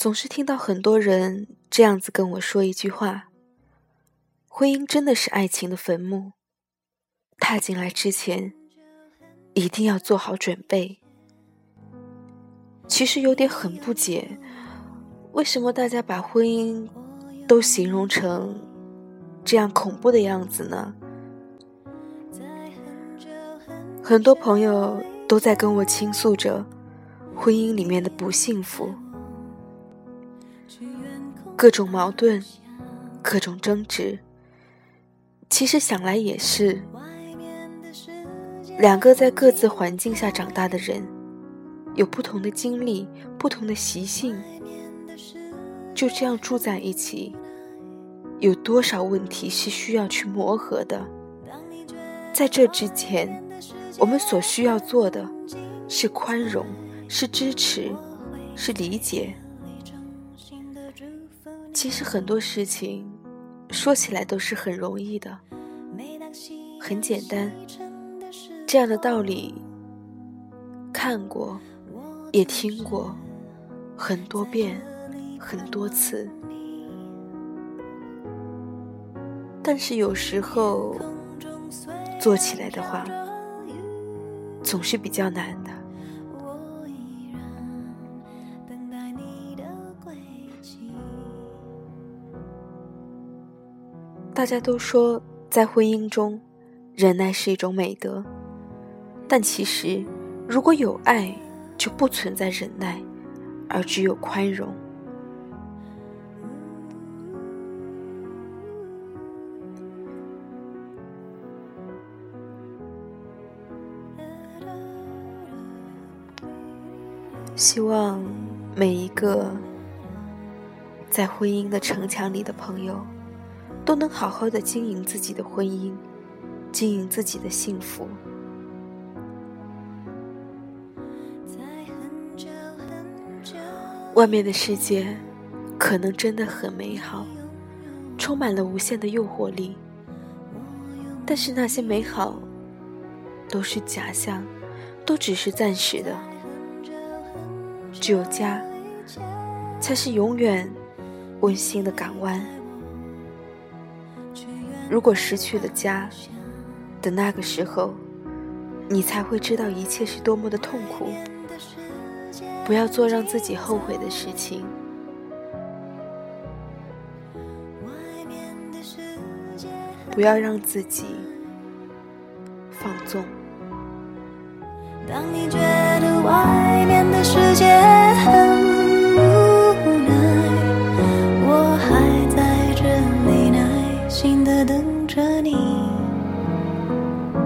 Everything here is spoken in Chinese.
总是听到很多人这样子跟我说一句话：“婚姻真的是爱情的坟墓，踏进来之前一定要做好准备。”其实有点很不解，为什么大家把婚姻都形容成这样恐怖的样子呢？很多朋友都在跟我倾诉着婚姻里面的不幸福。各种矛盾，各种争执。其实想来也是，两个在各自环境下长大的人，有不同的经历，不同的习性，就这样住在一起，有多少问题是需要去磨合的？在这之前，我们所需要做的，是宽容，是支持，是理解。其实很多事情说起来都是很容易的，很简单。这样的道理看过，也听过很多遍、很多次，但是有时候做起来的话，总是比较难的。大家都说，在婚姻中，忍耐是一种美德。但其实，如果有爱，就不存在忍耐，而只有宽容。希望每一个在婚姻的城墙里的朋友。都能好好的经营自己的婚姻，经营自己的幸福。外面的世界可能真的很美好，充满了无限的诱惑力，但是那些美好都是假象，都只是暂时的。只有家，才是永远温馨的港湾。如果失去了家的那个时候，你才会知道一切是多么的痛苦。不要做让自己后悔的事情，不要让自己放纵。当你觉得外面的世界很 கதங்கள்